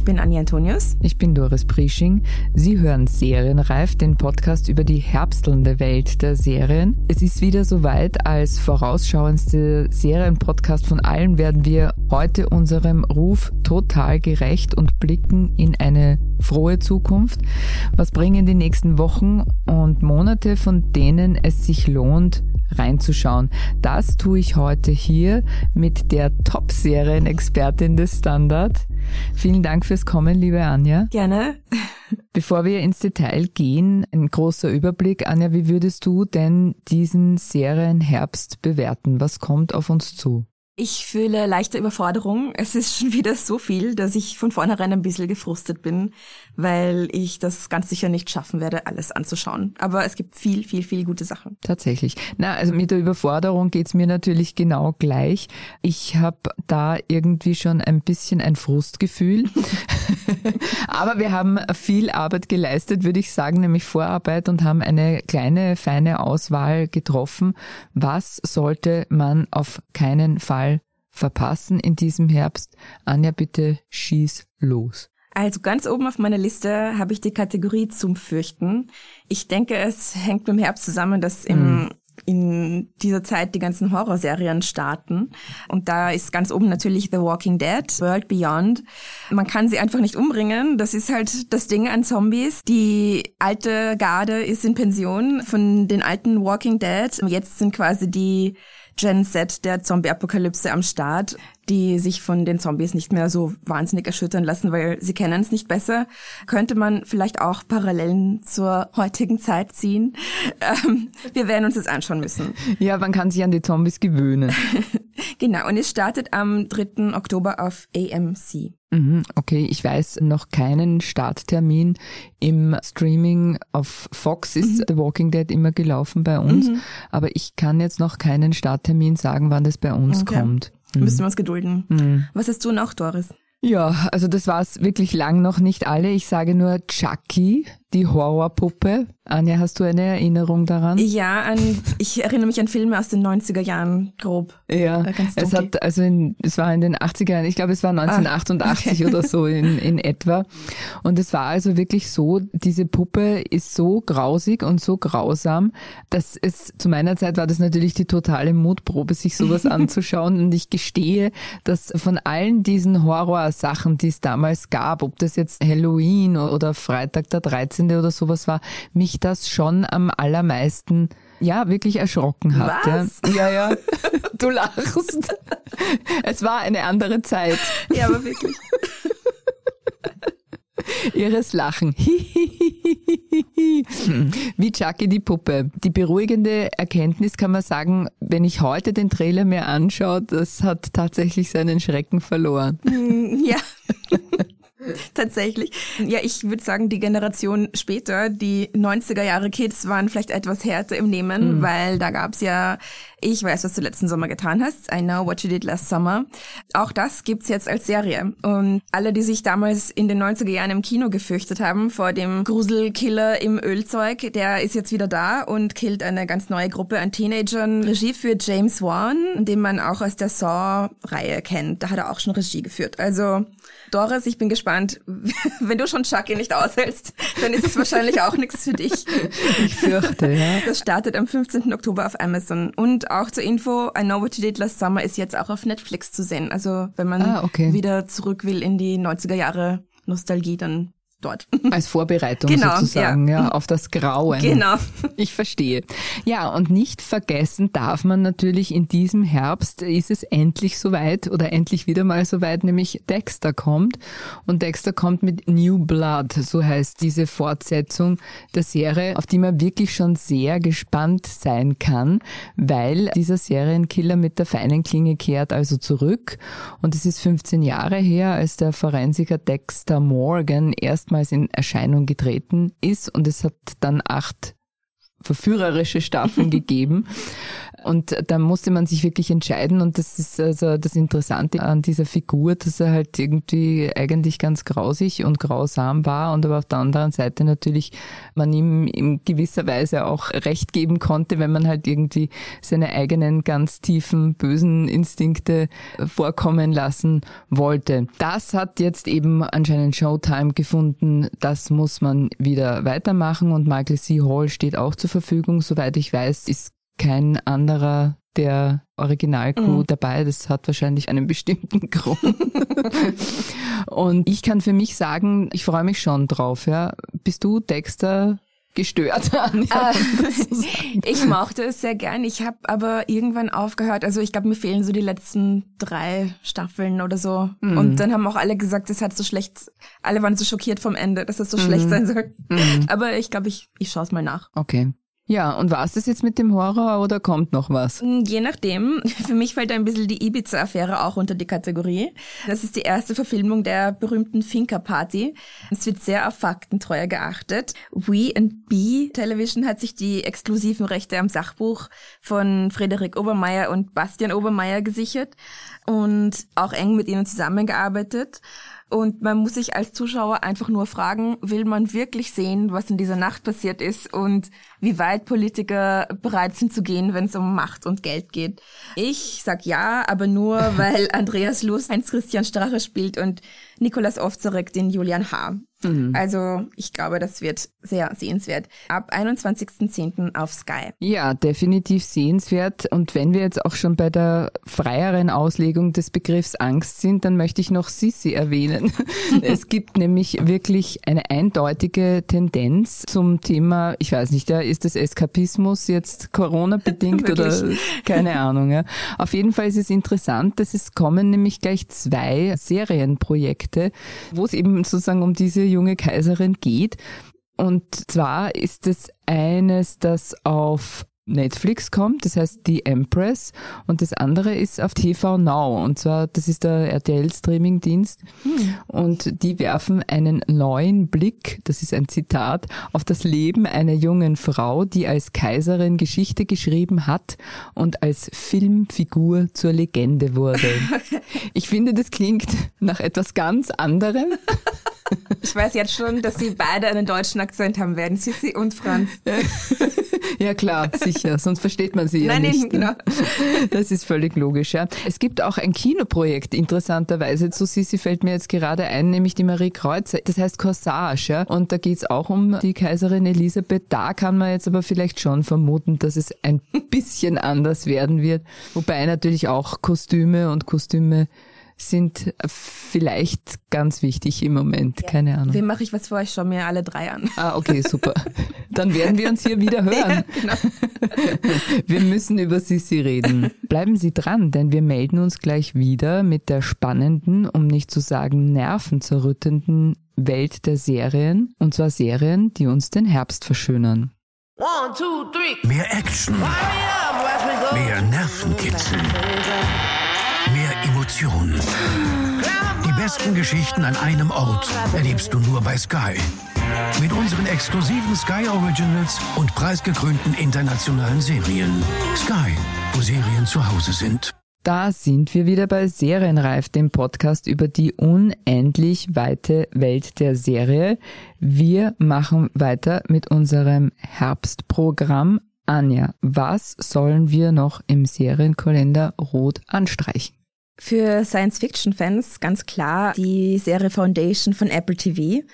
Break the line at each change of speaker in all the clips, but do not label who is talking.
Ich bin Anja Antonius.
Ich bin Doris Prisching. Sie hören Serienreif, den Podcast über die herbstelnde Welt der Serien. Es ist wieder soweit. Als vorausschauendste Serienpodcast von allen werden wir heute unserem Ruf total gerecht und blicken in eine frohe Zukunft. Was bringen die nächsten Wochen und Monate, von denen es sich lohnt, reinzuschauen. Das tue ich heute hier mit der Top-Serien-Expertin des Standard. Vielen Dank fürs Kommen, liebe Anja.
Gerne.
Bevor wir ins Detail gehen, ein großer Überblick. Anja, wie würdest du denn diesen Serienherbst bewerten? Was kommt auf uns zu?
Ich fühle leichte Überforderung. Es ist schon wieder so viel, dass ich von vornherein ein bisschen gefrustet bin, weil ich das ganz sicher nicht schaffen werde, alles anzuschauen. Aber es gibt viel, viel, viel gute Sachen.
Tatsächlich. Na, also mit der Überforderung geht's mir natürlich genau gleich. Ich habe da irgendwie schon ein bisschen ein Frustgefühl. Aber wir haben viel Arbeit geleistet, würde ich sagen, nämlich Vorarbeit und haben eine kleine, feine Auswahl getroffen. Was sollte man auf keinen Fall verpassen in diesem Herbst? Anja, bitte schieß los.
Also ganz oben auf meiner Liste habe ich die Kategorie zum Fürchten. Ich denke, es hängt mit dem Herbst zusammen, dass im mm in dieser Zeit die ganzen Horrorserien starten. Und da ist ganz oben natürlich The Walking Dead, World Beyond. Man kann sie einfach nicht umbringen. Das ist halt das Ding an Zombies. Die alte Garde ist in Pension von den alten Walking Dead. Jetzt sind quasi die Gen Z der Zombie-Apokalypse am Start, die sich von den Zombies nicht mehr so wahnsinnig erschüttern lassen, weil sie kennen es nicht besser. Könnte man vielleicht auch Parallelen zur heutigen Zeit ziehen? Ähm, wir werden uns das anschauen müssen.
Ja, man kann sich an die Zombies gewöhnen.
genau, und es startet am 3. Oktober auf AMC.
Mhm, okay, ich weiß noch keinen Starttermin. Im Streaming auf Fox ist mhm. The Walking Dead immer gelaufen bei uns, mhm. aber ich kann jetzt noch keinen Starttermin sagen, wann das bei uns okay. kommt.
Mhm. Müssen wir uns gedulden. Mhm. Was hast du noch, Doris?
Ja, also das war es wirklich lang noch nicht alle. Ich sage nur Chucky, die Horrorpuppe. Anja, hast du eine Erinnerung daran?
Ja, an, ich erinnere mich an Filme aus den 90er Jahren, grob.
Ja, es hat, also in, es war in den 80er Jahren, ich glaube es war 1988 ah, okay. oder so in, in etwa. Und es war also wirklich so, diese Puppe ist so grausig und so grausam, dass es, zu meiner Zeit war das natürlich die totale Mutprobe, sich sowas anzuschauen. Und ich gestehe, dass von allen diesen Horrorsachen, die es damals gab, ob das jetzt Halloween oder Freitag der 13 oder sowas war, mich das schon am allermeisten ja, wirklich erschrocken hat.
Was?
Ja, ja. Du lachst. Es war eine andere Zeit.
Ja, aber wirklich.
Ihres Lachen. Wie Chucky die Puppe. Die beruhigende Erkenntnis kann man sagen, wenn ich heute den Trailer mir anschaue, das hat tatsächlich seinen Schrecken verloren.
Ja. Tatsächlich. Ja, ich würde sagen, die Generation später, die 90er Jahre Kids waren vielleicht etwas härter im Nehmen, mhm. weil da gab's ja Ich weiß, was du letzten Sommer getan hast, I know what you did last summer. Auch das gibt's jetzt als Serie. Und alle, die sich damals in den 90er Jahren im Kino gefürchtet haben vor dem Gruselkiller im Ölzeug, der ist jetzt wieder da und killt eine ganz neue Gruppe an Teenagern. Regie führt James Wan, den man auch aus der Saw-Reihe kennt. Da hat er auch schon Regie geführt. Also Doris, ich bin gespannt. Wenn du schon Chucky nicht aushältst, dann ist es wahrscheinlich auch nichts für dich.
Ich fürchte, ja.
Das startet am 15. Oktober auf Amazon. Und auch zur Info, I Know What You Did Last Summer ist jetzt auch auf Netflix zu sehen. Also wenn man ah, okay. wieder zurück will in die 90er Jahre Nostalgie, dann dort.
Als Vorbereitung genau, sozusagen, ja. ja. auf das Grauen.
Genau.
Ich verstehe. Ja, und nicht vergessen darf man natürlich in diesem Herbst ist es endlich soweit oder endlich wieder mal soweit, nämlich Dexter kommt. Und Dexter kommt mit New Blood, so heißt diese Fortsetzung der Serie, auf die man wirklich schon sehr gespannt sein kann, weil dieser Serienkiller mit der feinen Klinge kehrt also zurück. Und es ist 15 Jahre her, als der Forensiker Dexter Morgan erst erstmals in Erscheinung getreten ist und es hat dann acht verführerische Staffeln gegeben. Und da musste man sich wirklich entscheiden und das ist also das Interessante an dieser Figur, dass er halt irgendwie eigentlich ganz grausig und grausam war und aber auf der anderen Seite natürlich man ihm in gewisser Weise auch recht geben konnte, wenn man halt irgendwie seine eigenen ganz tiefen bösen Instinkte vorkommen lassen wollte. Das hat jetzt eben anscheinend Showtime gefunden, das muss man wieder weitermachen und Michael C. Hall steht auch zur Verfügung, soweit ich weiß, ist kein anderer der Originalcrew mhm. dabei. Das hat wahrscheinlich einen bestimmten Grund. und ich kann für mich sagen, ich freue mich schon drauf. Ja. Bist du Dexter gestört an? Ja,
äh, ich mochte es sehr gern. Ich habe aber irgendwann aufgehört. Also ich glaube, mir fehlen so die letzten drei Staffeln oder so. Mhm. Und dann haben auch alle gesagt, es hat so schlecht. Alle waren so schockiert vom Ende, dass es so mhm. schlecht sein soll. Mhm. Aber ich glaube, ich, ich schaue es mal nach.
Okay. Ja, und war es das jetzt mit dem Horror oder kommt noch was?
Mm, je nachdem. Für mich fällt ein bisschen die Ibiza-Affäre auch unter die Kategorie. Das ist die erste Verfilmung der berühmten Finca-Party. Es wird sehr auf Faktentreue geachtet. We and B Television hat sich die exklusiven Rechte am Sachbuch von Frederik Obermeier und Bastian Obermeier gesichert und auch eng mit ihnen zusammengearbeitet. Und man muss sich als Zuschauer einfach nur fragen, will man wirklich sehen, was in dieser Nacht passiert ist und wie weit Politiker bereit sind zu gehen, wenn es um Macht und Geld geht. Ich sag ja, aber nur, weil Andreas Luz Heinz-Christian Strache spielt und Nikolas Ovzarek den Julian H. Mhm. Also ich glaube, das wird sehr sehenswert. Ab 21.10. auf Sky.
Ja, definitiv sehenswert. Und wenn wir jetzt auch schon bei der freieren Auslegung des Begriffs Angst sind, dann möchte ich noch Sissi erwähnen. es gibt nämlich wirklich eine eindeutige Tendenz zum Thema, ich weiß nicht, ja, ist das Eskapismus jetzt Corona-bedingt oder keine Ahnung. Ja. Auf jeden Fall ist es interessant, dass es kommen nämlich gleich zwei Serienprojekte, wo es eben sozusagen um diese junge Kaiserin geht. Und zwar ist es eines, das auf Netflix kommt, das heißt die Empress und das andere ist auf TV Now und zwar das ist der RTL Streaming-Dienst hm. und die werfen einen neuen Blick, das ist ein Zitat, auf das Leben einer jungen Frau, die als Kaiserin Geschichte geschrieben hat und als Filmfigur zur Legende wurde. Ich finde, das klingt nach etwas ganz anderem.
Ich weiß jetzt schon, dass sie beide einen deutschen Akzent haben werden, Sissi und Franz.
Ja klar, sicher, sonst versteht man sie Nein, ja nicht. Nein, genau. Das ist völlig logisch, ja. Es gibt auch ein Kinoprojekt, interessanterweise zu Sissi fällt mir jetzt gerade ein, nämlich die Marie Kreuzer. Das heißt Corsage, ja. Und da geht's auch um die Kaiserin Elisabeth. Da kann man jetzt aber vielleicht schon vermuten, dass es ein bisschen anders werden wird. Wobei natürlich auch Kostüme und Kostüme sind vielleicht ganz wichtig im Moment. Ja. Keine Ahnung.
Wem mache ich was vor? Ich schaue mir alle drei an.
Ah, okay, super. Dann werden wir uns hier wieder hören. Ja, genau. Wir müssen über Sissi reden. Bleiben Sie dran, denn wir melden uns gleich wieder mit der spannenden, um nicht zu sagen nervenzerrüttenden Welt der Serien. Und zwar Serien, die uns den Herbst verschönern.
One, two, three. Mehr Action. Mehr Nervenkitzel. Emotionen. Die besten Geschichten an einem Ort erlebst du nur bei Sky. Mit unseren exklusiven Sky Originals und preisgekrönten internationalen Serien. Sky, wo Serien zu Hause sind.
Da sind wir wieder bei Serienreif, dem Podcast über die unendlich weite Welt der Serie. Wir machen weiter mit unserem Herbstprogramm. Anja, was sollen wir noch im Serienkalender rot anstreichen?
Für Science-Fiction-Fans ganz klar die Serie Foundation von Apple TV.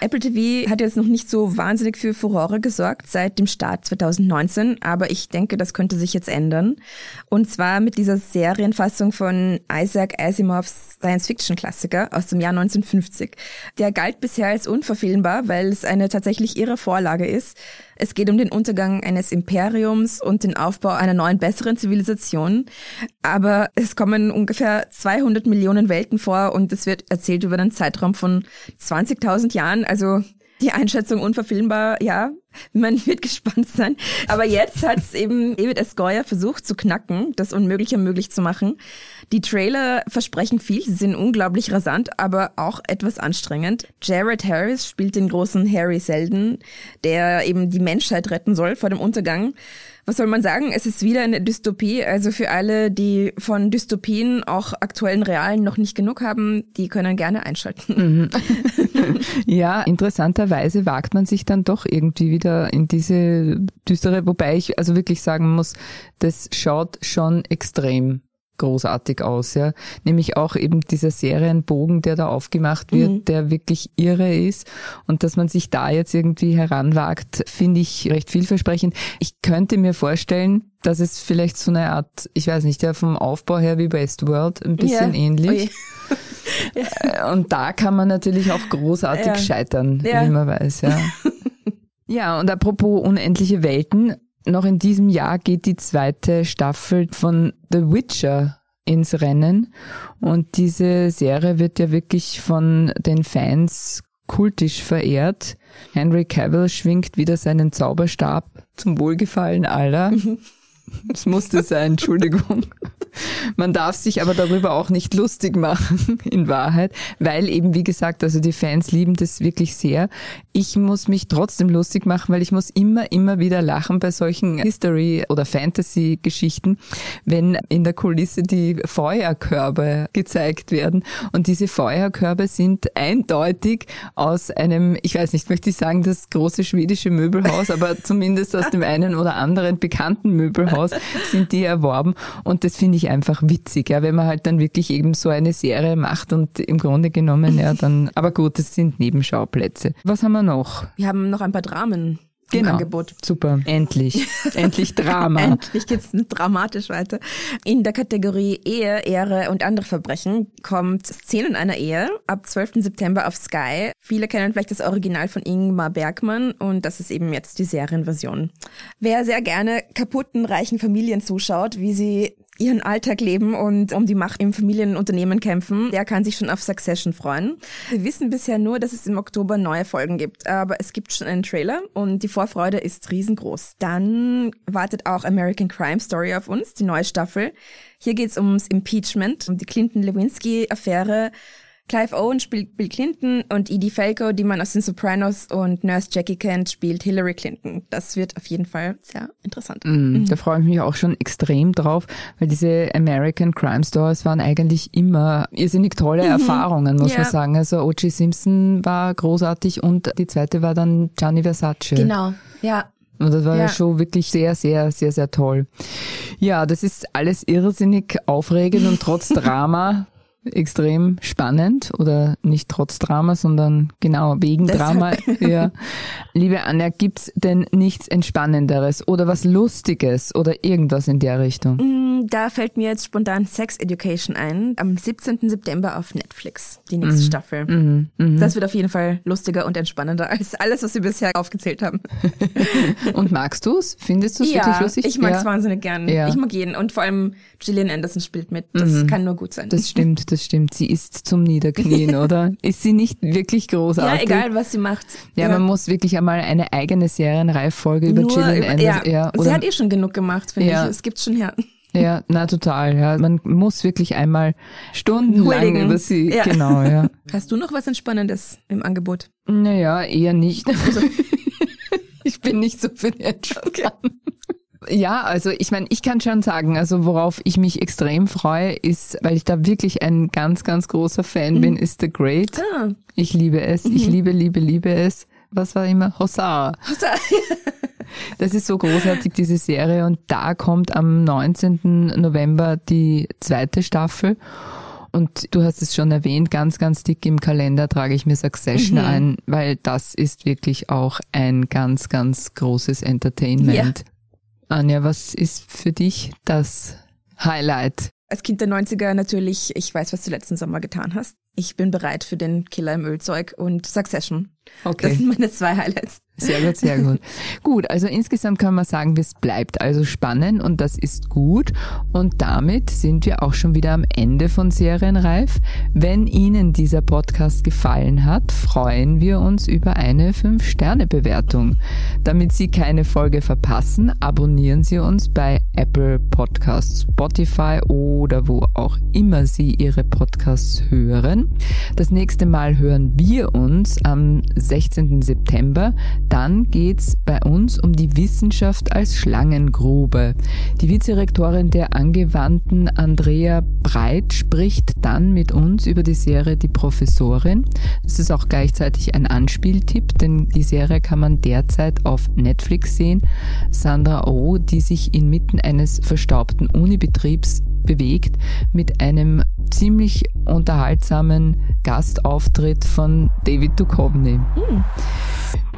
Apple TV hat jetzt noch nicht so wahnsinnig für Furore gesorgt seit dem Start 2019, aber ich denke, das könnte sich jetzt ändern. Und zwar mit dieser Serienfassung von Isaac Asimovs Science-Fiction-Klassiker aus dem Jahr 1950. Der galt bisher als unverfilmbar, weil es eine tatsächlich irre Vorlage ist. Es geht um den Untergang eines Imperiums und den Aufbau einer neuen, besseren Zivilisation. Aber es kommen ungefähr 200 Millionen Welten vor und es wird erzählt über einen Zeitraum von 20.000 Jahren. Also die Einschätzung unverfilmbar, ja, man wird gespannt sein. Aber jetzt hat es eben David S. Versucht zu knacken, das Unmögliche möglich zu machen. Die Trailer versprechen viel, sie sind unglaublich rasant, aber auch etwas anstrengend. Jared Harris spielt den großen Harry Selden, der eben die Menschheit retten soll vor dem Untergang was soll man sagen? Es ist wieder eine Dystopie. Also für alle, die von Dystopien, auch aktuellen realen, noch nicht genug haben, die können gerne einschalten.
Mhm. ja, interessanterweise wagt man sich dann doch irgendwie wieder in diese düstere, wobei ich also wirklich sagen muss, das schaut schon extrem großartig aus, ja. Nämlich auch eben dieser Serienbogen, der da aufgemacht wird, mhm. der wirklich irre ist. Und dass man sich da jetzt irgendwie heranwagt, finde ich recht vielversprechend. Ich könnte mir vorstellen, dass es vielleicht so eine Art, ich weiß nicht, ja, vom Aufbau her wie Westworld ein bisschen ja. ähnlich. ja. Und da kann man natürlich auch großartig ja. scheitern, wie man weiß, ja. Ja, und apropos unendliche Welten, noch in diesem Jahr geht die zweite Staffel von The Witcher ins Rennen. Und diese Serie wird ja wirklich von den Fans kultisch verehrt. Henry Cavill schwingt wieder seinen Zauberstab zum Wohlgefallen aller. Es musste sein, Entschuldigung. Man darf sich aber darüber auch nicht lustig machen, in Wahrheit, weil eben, wie gesagt, also die Fans lieben das wirklich sehr. Ich muss mich trotzdem lustig machen, weil ich muss immer, immer wieder lachen bei solchen History- oder Fantasy-Geschichten, wenn in der Kulisse die Feuerkörbe gezeigt werden. Und diese Feuerkörbe sind eindeutig aus einem, ich weiß nicht, möchte ich sagen, das große schwedische Möbelhaus, aber zumindest aus dem einen oder anderen bekannten Möbelhaus Haus sind die erworben. Und das finde ich einfach witzig, ja, wenn man halt dann wirklich eben so eine Serie macht und im Grunde genommen, ja, dann, aber gut, das sind Nebenschauplätze. Was haben wir noch?
Wir haben noch ein paar Dramen
genau.
Angebot.
Super, endlich. endlich Drama.
endlich geht's dramatisch weiter. In der Kategorie Ehe, Ehre und andere Verbrechen kommt Szenen einer Ehe ab 12. September auf Sky. Viele kennen vielleicht das Original von Ingmar Bergmann und das ist eben jetzt die Serienversion. Wer sehr gerne kaputten, reichen Familien zuschaut, wie sie ihren Alltag leben und um die Macht im Familienunternehmen kämpfen, der kann sich schon auf Succession freuen. Wir wissen bisher nur, dass es im Oktober neue Folgen gibt, aber es gibt schon einen Trailer und die Vorfreude ist riesengroß. Dann wartet auch American Crime Story auf uns, die neue Staffel. Hier geht es ums Impeachment, um die Clinton-Lewinsky-Affäre Clive Owen spielt Bill Clinton und Edie Falco, die man aus den Sopranos und Nurse Jackie kennt, spielt Hillary Clinton. Das wird auf jeden Fall sehr interessant.
Mm, mhm. Da freue ich mich auch schon extrem drauf, weil diese American Crime Stories waren eigentlich immer irrsinnig tolle mhm. Erfahrungen, muss ja. man sagen. Also O.J. Simpson war großartig und die zweite war dann Gianni Versace.
Genau, ja.
Und das war ja. ja schon wirklich sehr, sehr, sehr, sehr toll. Ja, das ist alles irrsinnig aufregend und trotz Drama extrem spannend oder nicht trotz Drama, sondern genau wegen. Drama. Ja. Liebe Anja, gibt's denn nichts Entspannenderes oder was Lustiges oder irgendwas in der Richtung?
Mm, da fällt mir jetzt spontan Sex Education ein. Am 17. September auf Netflix, die nächste mhm. Staffel. Mhm. Mhm. Das wird auf jeden Fall lustiger und entspannender als alles, was wir bisher aufgezählt haben.
und magst du's? Findest du es ja, wirklich lustig?
ich mag's ja. wahnsinnig gern. Ja. Ich mag jeden und vor allem Gillian Anderson spielt mit. Das mhm. kann nur gut sein.
Das stimmt, das stimmt. Sie ist zum Niederknien, oder? Ist sie nicht wirklich großartig?
Ja, egal, was sie macht.
Ja, ja. man muss wirklich einmal eine eigene Serienreiffolge über Gillian über, Anderson. Ja,
ja oder, sie hat eh schon genug gemacht, finde ja. ich. Es gibt schon her.
Ja, na total. Ja, man muss wirklich einmal stundenlang über sie. Ja. Genau, ja.
Hast du noch was Entspannendes im Angebot?
Naja, eher nicht. Also. ich bin nicht so für die Entspannung. Okay. Ja, also ich meine, ich kann schon sagen, also worauf ich mich extrem freue, ist, weil ich da wirklich ein ganz, ganz großer Fan mhm. bin, ist The Great. Ah. Ich liebe es. Mhm. Ich liebe, liebe, liebe es. Was war immer? Hossa. Hossa. Das ist so großartig, diese Serie. Und da kommt am 19. November die zweite Staffel. Und du hast es schon erwähnt, ganz, ganz dick im Kalender trage ich mir Succession mhm. ein, weil das ist wirklich auch ein ganz, ganz großes Entertainment. Ja. Anja, was ist für dich das Highlight?
Als Kind der 90er natürlich, ich weiß, was du letzten Sommer getan hast. Ich bin bereit für den Killer im Ölzeug und Succession.
Okay.
Das sind meine zwei Highlights.
Sehr gut, sehr gut. gut, also insgesamt kann man sagen, es bleibt also spannend und das ist gut. Und damit sind wir auch schon wieder am Ende von Serienreif. Wenn Ihnen dieser Podcast gefallen hat, freuen wir uns über eine 5-Sterne-Bewertung. Damit Sie keine Folge verpassen, abonnieren Sie uns bei Apple Podcasts, Spotify oder wo auch immer Sie Ihre Podcasts hören. Das nächste Mal hören wir uns am 16. September dann geht's bei uns um die Wissenschaft als Schlangengrube. Die Vizerektorin der Angewandten Andrea Breit spricht dann mit uns über die Serie Die Professorin. Das ist auch gleichzeitig ein Anspieltipp, denn die Serie kann man derzeit auf Netflix sehen. Sandra Oh, die sich inmitten eines verstaubten Unibetriebs bewegt mit einem ziemlich unterhaltsamen Gastauftritt von David Duchovny. Mhm.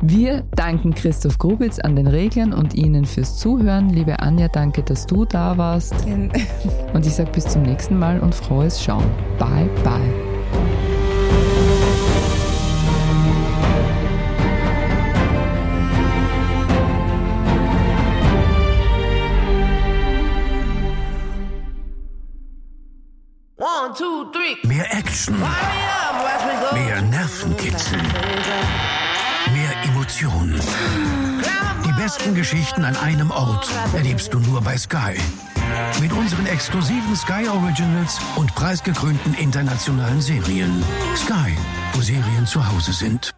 Wir danken Christoph Grubitz an den Reglern und Ihnen fürs Zuhören. Liebe Anja, danke, dass du da warst. Und ich sage bis zum nächsten Mal und frohes Schauen. Bye, bye.
Mehr Action. Mehr Nervenkitzel. Mehr Emotionen. Die besten Geschichten an einem Ort erlebst du nur bei Sky. Mit unseren exklusiven Sky Originals und preisgekrönten internationalen Serien. Sky, wo Serien zu Hause sind.